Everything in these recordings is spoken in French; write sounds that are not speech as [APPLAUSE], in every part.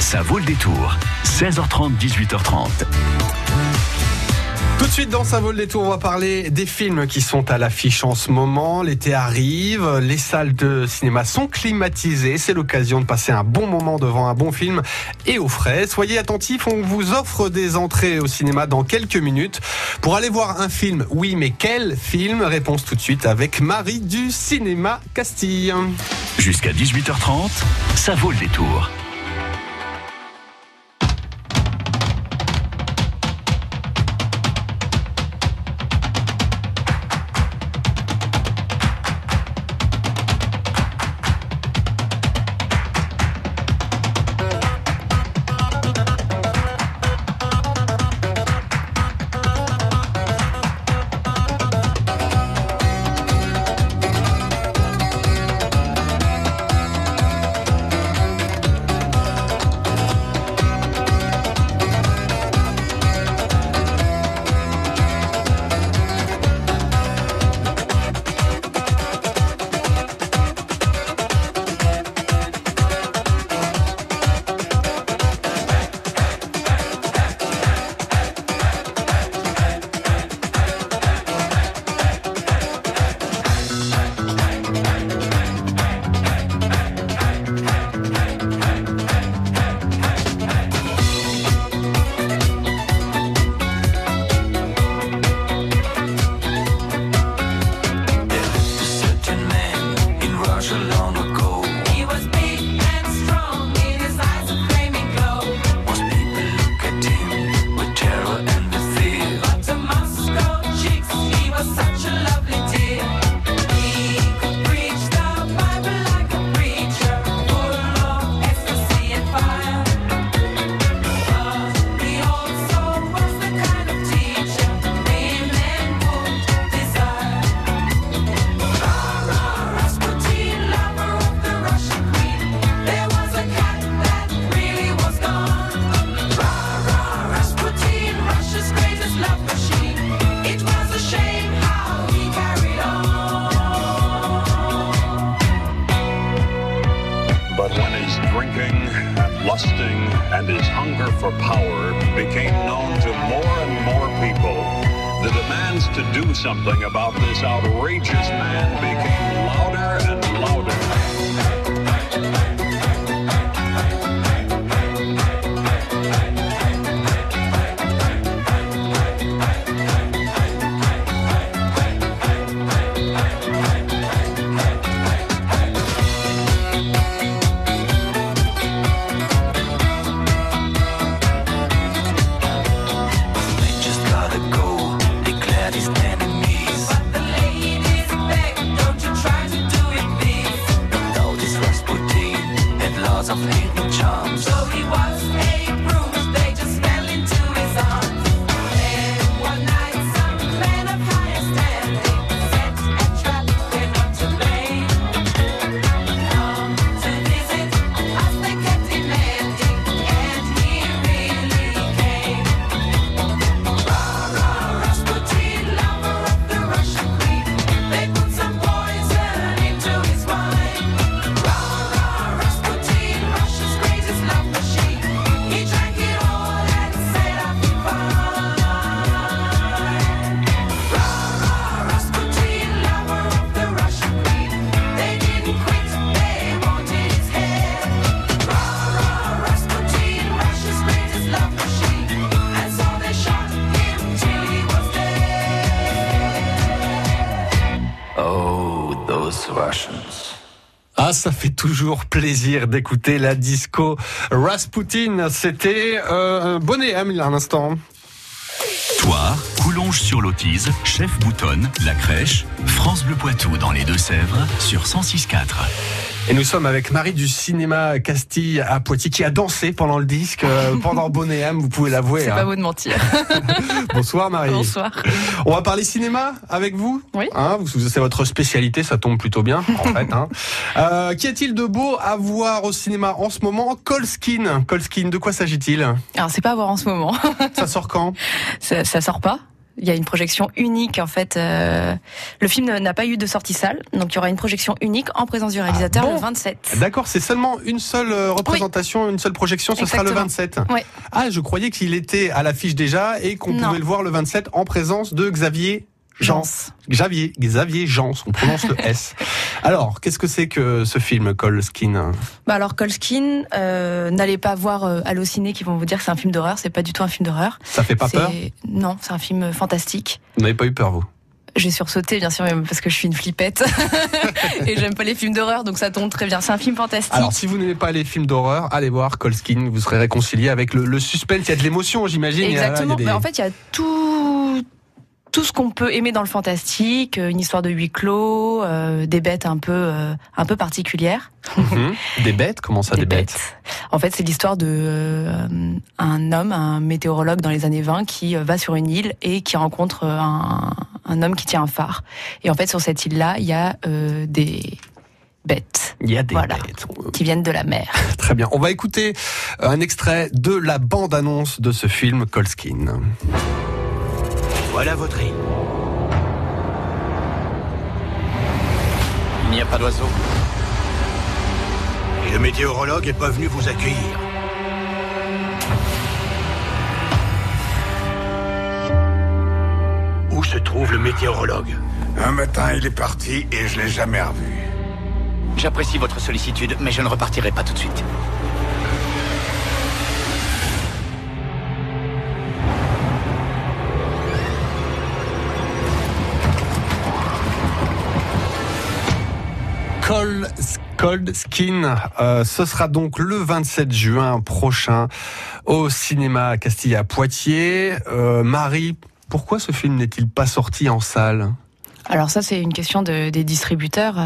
Ça vaut le détour. 16h30, 18h30. Tout de suite dans Ça vaut le détour, on va parler des films qui sont à l'affiche en ce moment. L'été arrive, les salles de cinéma sont climatisées. C'est l'occasion de passer un bon moment devant un bon film et au frais. Soyez attentifs, on vous offre des entrées au cinéma dans quelques minutes. Pour aller voir un film, oui, mais quel film? Réponse tout de suite avec Marie du Cinéma Castille. Jusqu'à 18h30, ça vaut le détour. Demands to do something about this outrageous man became louder and louder. because of Elton John. So he was a Ah, ça fait toujours plaisir d'écouter la disco Rasputin. C'était euh, Bonnet, hein, a un instant. Toire, Coulonges sur l'Autise, Chef Boutonne, La Crèche, France Bleu Poitou dans les Deux-Sèvres sur 106.4. Et nous sommes avec Marie du cinéma Castille à Poitiers qui a dansé pendant le disque, euh, [LAUGHS] pendant Bonnet M, vous pouvez l'avouer. C'est hein. pas vous de mentir. [LAUGHS] Bonsoir Marie. Bonsoir. On va parler cinéma avec vous. Oui. Hein, vous- c'est votre spécialité, ça tombe plutôt bien en [LAUGHS] fait. Hein. Euh, Qu'y a-t-il de beau à voir au cinéma en ce moment? Colskin. Colskin, de quoi s'agit-il? Alors c'est pas à voir en ce moment. Ça sort quand? Ça, ça sort pas. Il y a une projection unique en fait. euh, le film n'a pas eu de sortie salle, donc il y aura une projection unique en présence du réalisateur Ah bon le 27. D'accord, c'est seulement une seule euh, représentation, une seule projection, ce sera le Exactement. 27. Ouais. Ah, je croyais qu'il était à l'affiche déjà et qu'on pouvait le voir le 27 en présence de Xavier. Jans. Xavier, Xavier Jean, on prononce le S. [LAUGHS] Alors, qu'est-ce que c'est que ce film, Cole Skin Bah alors Colskin, euh, n'allez pas voir euh, Allociné qui vont vous dire que c'est un film d'horreur. C'est pas du tout un film d'horreur. Ça fait pas peur? Non, c'est un film fantastique. Vous n'avez pas eu peur, vous? J'ai sursauté bien sûr parce que je suis une flippette [LAUGHS] [LAUGHS] et j'aime pas les films d'horreur donc ça tombe très bien. C'est un film fantastique. Alors, si vous n'aimez pas les films d'horreur, allez voir Colskin. Vous serez réconcilié avec le, le suspense. Il y a de l'émotion, j'imagine. Exactement. des- Mais en fait, il y a tout tout ce qu'on peut aimer dans le fantastique, euh, une histoire de huis clos, euh, des bêtes un peu euh, un peu particulières. Mhm. [LAUGHS] Des bêtes Comment ça, des, bêtes, En fait, c'est l'histoire de euh, un homme, un météorologue dans les années 20 qui va sur une île et qui rencontre un, un homme qui tient un phare. Et en fait, sur cette île-là, il y a des bêtes Il y a des Voilà. bêtes. qui viennent de la mer. [LAUGHS] Très bien. On va écouter un extrait de la bande-annonce de ce film Colskin. Voilà votre île. Il n'y a pas d'oiseaux. Et le météorologue est pas venu vous accueillir. Où se trouve le météorologue? Un matin, il est parti et je l'ai jamais revu. J'apprécie votre sollicitude, mais je ne repartirai pas tout de suite. Cold, Cold Skin, euh, ce sera donc le 27 juin prochain au cinéma Castille à Poitiers. Euh, Marie, pourquoi ce film n'est-il pas sorti en salle? Alors ça, c'est une question de, des distributeurs.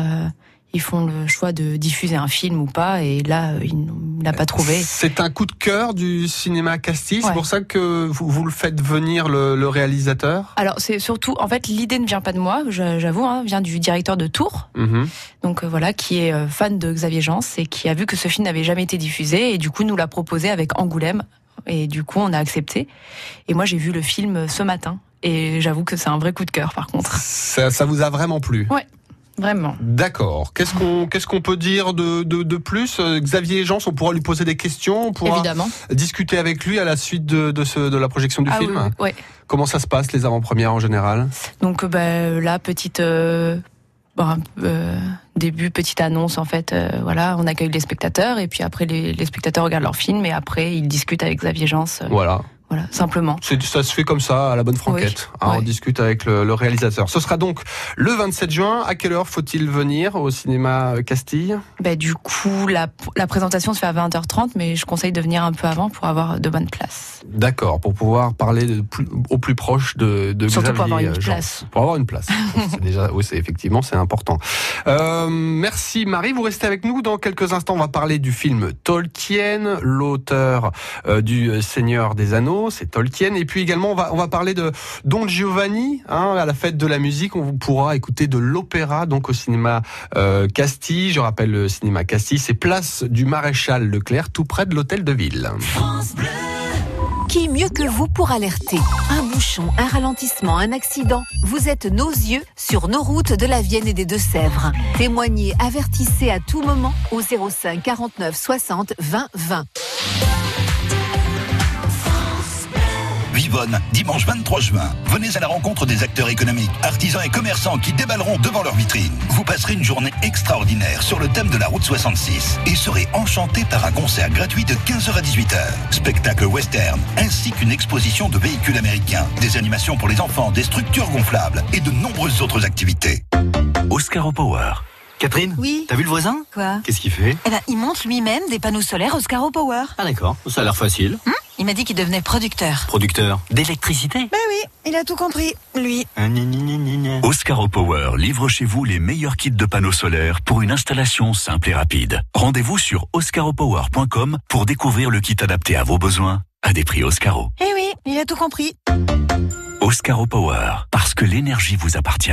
Ils font le choix de diffuser un film ou pas, et là, il n'a pas trouvé. C'est un coup de cœur du cinéma Castille, c'est Ouais. pour ça que vous, vous le faites venir le, le réalisateur? Alors c'est surtout, en fait, l'idée ne vient pas de moi, j'avoue, hein, vient du directeur de Tours, Mhm. donc euh, voilà, qui est euh, fan de Xavier Jans et qui a vu que ce film n'avait jamais été diffusé et du coup nous l'a proposé avec Angoulême et du coup on a accepté. Et moi j'ai vu le film ce matin et j'avoue que c'est un vrai coup de cœur par contre. ça, ça vous a vraiment plu? Vraiment. D'accord. Qu'est-ce qu'on qu'est-ce qu'on peut dire de, de, de plus? Euh, Xavier Jean, on pourra lui poser des questions, on pourra Évidemment. discuter avec lui à la suite de, de, ce, de la projection du Ah film. oui, oui. Comment ça se passe les avant-premières en général? Donc bah, là, petite euh, bon, euh, début, petite annonce en fait. euh, voilà, on accueille les spectateurs et puis après les, les spectateurs regardent leur film et après ils discutent avec Xavier euh, Voilà. Voilà, simplement. Ça se fait comme ça, à la bonne franquette. Oui, hein, On discute avec le, le réalisateur. Ce sera donc le 27 juin. À quelle heure faut-il venir au cinéma Castille? Bah, du coup, la, la présentation se fait à 20h30, mais je conseille de venir un peu avant pour avoir de bonnes places. D'accord, pour pouvoir parler de plus- au plus proche de, de Surtout Xavier pour avoir une Jean. place. Pour avoir une place. [LAUGHS] déjà, oui, effectivement, c'est important. Euh, merci Marie, vous restez avec nous. Dans quelques instants, on va parler du film Tolkien, l'auteur euh, du Seigneur des Anneaux, c'est Tolkien. Et puis également, on va, on va parler de Don Giovanni, hein, à la fête de la musique. On vous pourra écouter de l'opéra, donc au cinéma euh, Castille. Je rappelle le cinéma Castille, c'est place du Maréchal Leclerc, tout près de l'hôtel de ville. Qui mieux que vous pour alerter? Un bouchon, un ralentissement, un accident. Vous êtes nos yeux sur nos routes de la Vienne et des Deux-Sèvres. Témoignez, avertissez à tout moment au 05 49 60 20 20. Dimanche 23 juin. Venez à la rencontre des acteurs économiques, artisans et commerçants qui déballeront devant leur vitrine. Vous passerez une journée extraordinaire sur le thème de la route 66 et serez enchanté par un concert gratuit de 15h à 18h. Spectacle western, ainsi qu'une exposition de véhicules américains, des animations pour les enfants, des structures gonflables et de nombreuses autres activités. Oscar Power. Catherine Oui. T'as vu le voisin? Quoi? Qu'est-ce qu'il fait? Eh ben, il monte lui-même des panneaux solaires Oscaro Power. Ah d'accord, ça a l'air facile. Il m'a dit qu'il devenait producteur. Producteur d'électricité Ben oui, il a tout compris, lui. Ah, gna, gna, gna, gna, gna. Oscar Power livre chez vous les meilleurs kits de panneaux solaires pour une installation simple et rapide. Rendez-vous sur oscaropower.com pour découvrir le kit adapté à vos besoins à des prix Oscaro. Eh oui, il a tout compris. Oscaro Power, parce que l'énergie vous appartient.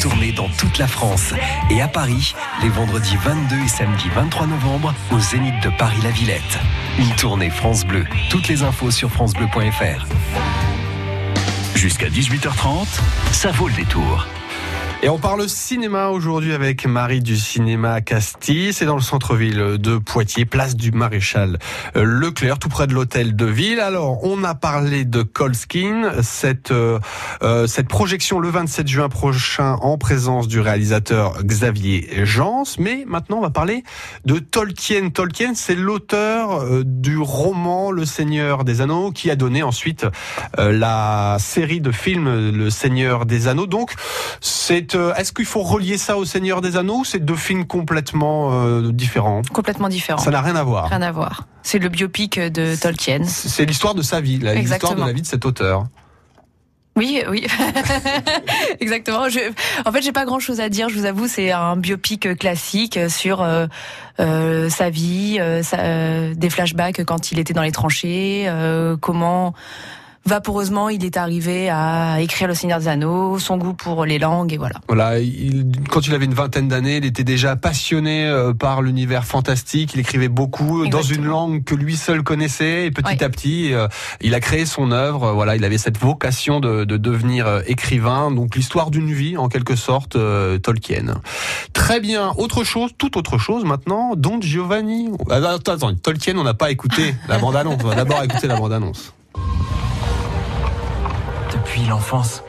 Tournée dans toute la France et à Paris, les vendredis 22 et samedi 23 novembre, au Zénith de Paris-La Villette. Une tournée France Bleu. Toutes les infos sur francebleu.fr. Jusqu'à 18h30, ça vaut le détour. Et on parle cinéma aujourd'hui avec Marie du cinéma Castille. C'est dans le centre-ville de Poitiers, place du Maréchal Leclerc, tout près de l'hôtel de ville. Alors, on a parlé de Colskin, cette, euh, euh, cette projection le 27 juin prochain en présence du réalisateur Xavier Jans. Mais maintenant, on va parler de Tolkien. Tolkien, c'est l'auteur euh, du roman Le Seigneur des Anneaux qui a donné ensuite euh, la série de films Le Seigneur des Anneaux. Donc, c'est euh, est-ce qu'il faut relier ça au Seigneur des Anneaux ou c'est deux films complètement euh, différents? Complètement différent. Ça n'a rien à voir. Rien à voir. C'est le biopic de Tolkien. C'est l'histoire de sa vie, l'histoire de la vie de cet auteur. Oui, oui, [LAUGHS] exactement. Je, en fait, j'ai pas grand-chose à dire. Je vous avoue, c'est un biopic classique sur euh, euh, sa vie, euh, sa- des flashbacks quand il était dans les tranchées, comment vaporeusement il est arrivé à écrire Le Seigneur des Anneaux, son goût pour les langues et voilà. Voilà, il, quand il avait une vingtaine d'années, il était déjà passionné euh, par l'univers fantastique. Il écrivait beaucoup euh, dans une langue que lui seul connaissait. Et petit à petit, euh, il a créé son œuvre. Voilà, il avait cette vocation de, de devenir écrivain. Donc l'histoire d'une vie, en quelque sorte, euh, Tolkien. Très bien. Autre chose, tout autre chose maintenant. Don Giovanni. Ah, Attends, attends, Tolkien, on n'a pas écouté la [LAUGHS] bande-annonce. On va d'abord écouter la bande-annonce. Depuis l'enfance,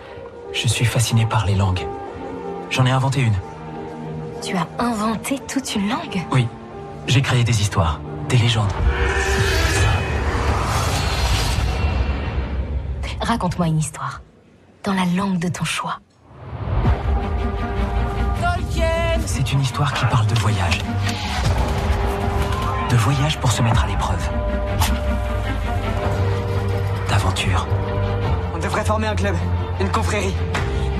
je suis fasciné par les langues. J'en ai inventé une. Tu as inventé toute une langue? Oui, j'ai créé des histoires, des légendes. Raconte-moi une histoire. Dans la langue de ton choix. C'est une histoire qui parle de voyage. De voyage pour se mettre à l'épreuve. D'aventure. Devrait former un club, une confrérie.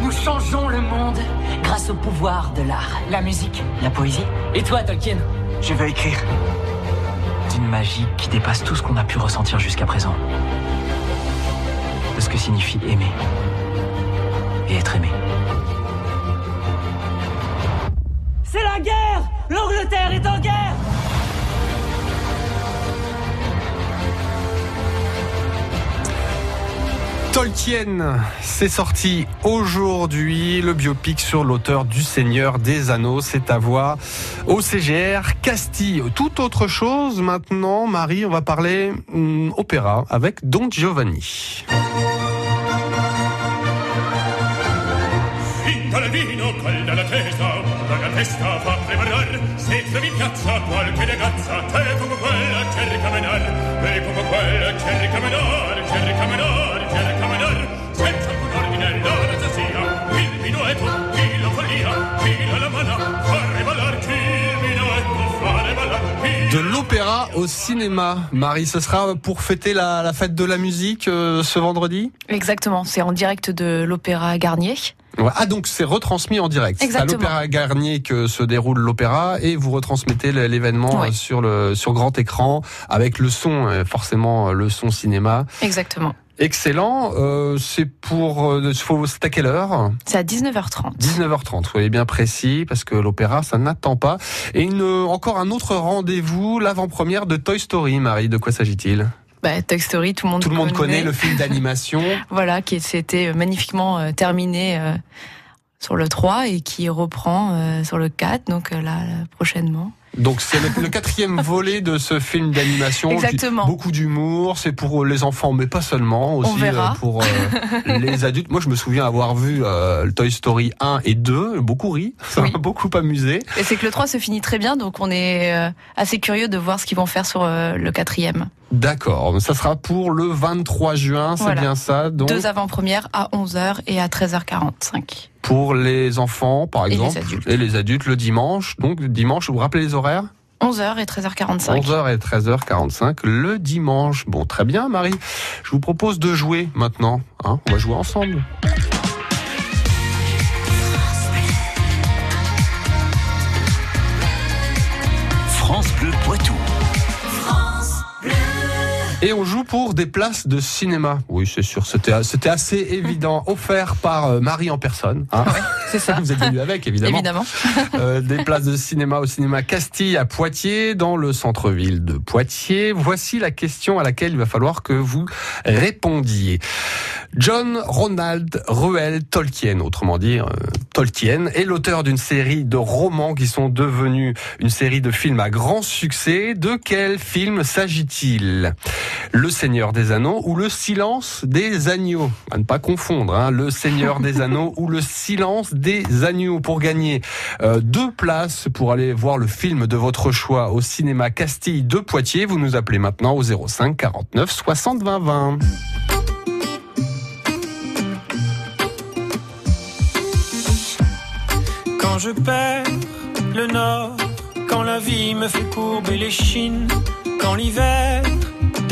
Nous changeons le monde grâce au pouvoir de l'art. La musique. La poésie Et toi, Tolkien Je veux écrire. D'une magie qui dépasse tout ce qu'on a pu ressentir jusqu'à présent. De ce que signifie aimer. Et être aimé. C'est la guerre L'Angleterre est en guerre C'est sorti aujourd'hui, le biopic sur l'auteur du Seigneur des Anneaux, c'est à voir au CGR Castille. Tout autre chose maintenant, Marie, on va parler hum, opéra avec Don Giovanni. L'opéra au cinéma. Marie, ce sera pour fêter la, la fête de la musique euh, ce vendredi? Exactement. C'est en direct de l'Opéra Garnier. Ouais. Ah donc c'est retransmis en direct. C'est à l'Opéra Garnier que se déroule l'opéra et vous retransmettez l'événement euh, sur le sur grand écran avec le son euh, forcément le son cinéma. Exactement. Excellent. Euh, c'est pour euh, faut- c'est à quelle heure C'est à 19h30. 19h30, soyez bien précis parce que l'opéra ça n'attend pas. Et une, encore un autre rendez-vous, l'avant-première de Toy Story. Marie, de quoi s'agit-il? Bah, Toy Story, tout le monde Tout le monde connaît le film d'animation. [LAUGHS] voilà, qui s'était magnifiquement euh, terminé euh, sur le 3 et qui reprend euh, sur le 4, donc euh, là, prochainement. Donc c'est le, le quatrième [LAUGHS] volet de ce film d'animation. Exactement. Beaucoup d'humour, c'est pour les enfants, mais pas seulement, aussi verra. euh, pour euh, [LAUGHS] les adultes. Moi, je me souviens avoir vu euh, Toy Story 1 et 2, beaucoup ri, ça m'a beaucoup amusé. Et c'est que le 3 se finit très bien, donc on est euh, assez curieux de voir ce qu'ils vont faire sur euh, le quatrième. D'accord, ça sera pour le 23 juin, c'est Voilà. bien ça. Donc Deux avant-premières à 11h et à 13h45. pour les enfants, par Et les exemple, adultes. et les adultes le dimanche. Donc dimanche, vous vous rappelez les horaires? 11h et 13h45. 11h et 13h45 le dimanche. Bon, très bien, Marie. Je vous propose de jouer maintenant. hein. On va jouer ensemble. France Bleu Poitou. Et on joue pour des places de cinéma. Oui, c'est sûr, c'était assez [LAUGHS] évident, offert par euh, Marie en personne. hein. C'est ça. Vous êtes venu avec, [LAUGHS] évidemment. Évidemment. Euh, des places de cinéma au cinéma Castille à Poitiers, dans le centre-ville de Poitiers. Voici la question à laquelle il va falloir que vous répondiez. John Ronald Ruel Tolkien, autrement dit euh, Tolkien, est l'auteur d'une série de romans qui sont devenus une série de films à grand succès. De quel film s'agit-il? Le Seigneur des Anneaux ou Le Silence des Agneaux À ne pas confondre, hein, Le Seigneur des [LAUGHS] Anneaux ou Le Silence des Agneaux pour gagner euh, deux places pour aller voir le film de votre choix au cinéma Castille de Poitiers. Vous nous appelez maintenant au 05 49 60 20 20. Quand je perds le nord, quand la vie me fait courber les chines, quand l'hiver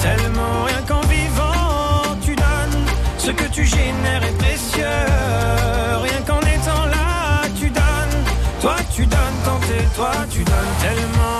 tellement. Rien qu'en vivant, tu donnes. Ce que tu génères est précieux. Rien qu'en étant là, tu donnes. Toi, tu donnes quand t'es toi, tu donnes tellement.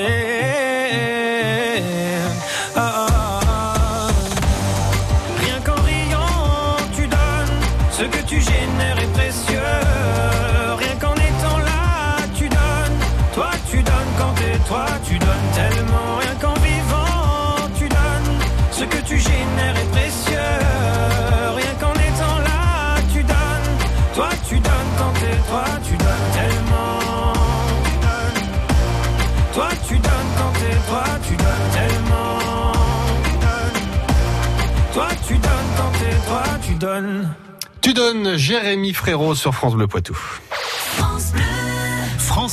Toi, tu donnes tellement. Rien qu'en vivant, tu donnes. Ce que tu génères est précieux. Rien qu'en étant là, tu donnes. Toi, tu donnes quand t'es toi, tu donnes tellement. Tu donnes. Toi, tu donnes quand t'es toi, tu donnes tellement. Toi, tu donnes quand t'es toi, tu donnes. Tu donnes Jérémy Frérot sur France Bleu Poitou.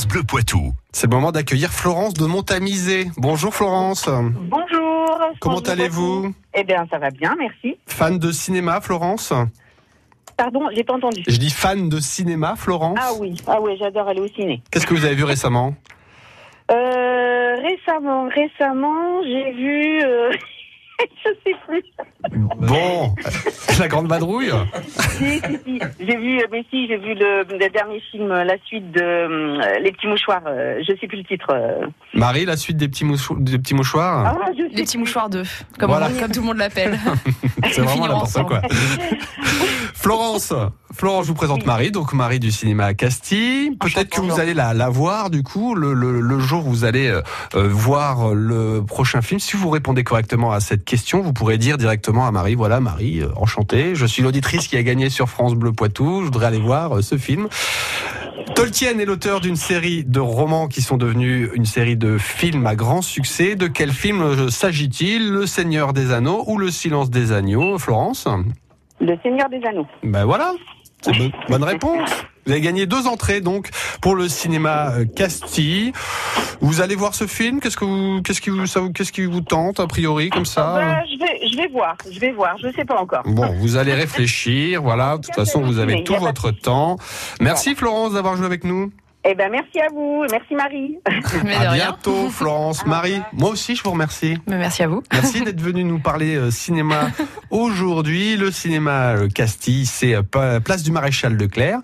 Bleu Poitou. C'est le moment d'accueillir Florence de Montamisé. Bonjour Florence. Bonjour. Comment allez-vous. Eh bien, ça va bien, merci. Fan de cinéma, Florence Pardon, j'ai pas entendu. Je dis fan de cinéma, Florence. Ah oui, ah oui, j'adore aller au ciné. Qu'est-ce que vous avez vu récemment Euh, récemment, récemment, j'ai vu. euh, [LAUGHS] je sais plus. Bon, la grande vadrouille Si, si, si. J'ai vu, euh, mais si, j'ai vu le, le dernier film, euh, la suite de euh, Les petits mouchoirs. euh, je sais plus le titre. euh. Marie, la suite des petits, mouchou- des petits mouchoirs Ah, je Les petits mouchoirs 2, comme, Voilà. comme tout le monde l'appelle. [LAUGHS] [LAUGHS] C'est vraiment n'importe quoi. Florence, Florence, je vous présente Marie, donc Marie du cinéma Castille. Peut-être que vous allez la, la voir du coup le, le- le jour où vous allez voir le prochain film. Si vous répondez correctement à cette question, vous pourrez dire directement à Marie, voilà Marie, euh, enchantée, je suis l'auditrice qui a gagné sur France Bleu Poitou, je voudrais aller voir euh, ce film. Tolkien est l'auteur d'une série de romans qui sont devenus une série de films à grand succès. De quel film euh, s'agit-il? Le Seigneur des Anneaux ou Le Silence des Agneaux? Florence? Le Seigneur des Anneaux. Ben voilà, c'est bo- bonne réponse. Vous avez gagné deux entrées donc pour le cinéma euh, Castille. Vous allez voir ce film Qu'est-ce que vous, qu'est-ce qui vous, ça vous- qu'est-ce qui vous tente a priori comme ça Bah, je, vais, je vais voir, je vais voir, je sais pas encore. Bon, vous allez réfléchir, voilà. De toute façon, vous avez tout votre temps. Merci Florence d'avoir joué avec nous. Eh ben, merci à vous, merci Marie. [LAUGHS] à bientôt, Florence, Marie. Moi aussi, je vous remercie. Mais merci à vous. Merci d'être venu nous parler euh, cinéma [LAUGHS] aujourd'hui. Le cinéma euh, Castille, c'est euh, place du Maréchal Leclerc,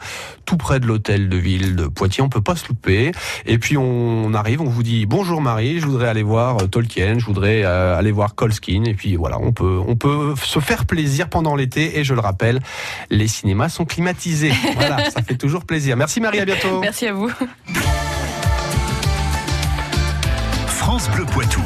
tout près de l'hôtel de ville de Poitiers. On peut pas se louper. Et puis on arrive, on vous dit bonjour Marie, je voudrais aller voir Tolkien, je voudrais aller voir Colskin. Et puis voilà, on peut, on peut se faire plaisir pendant l'été. Et je le rappelle, les cinémas sont climatisés. [LAUGHS] Voilà, ça fait toujours plaisir. Merci Marie, à bientôt. Merci à vous. France Bleu Poitou.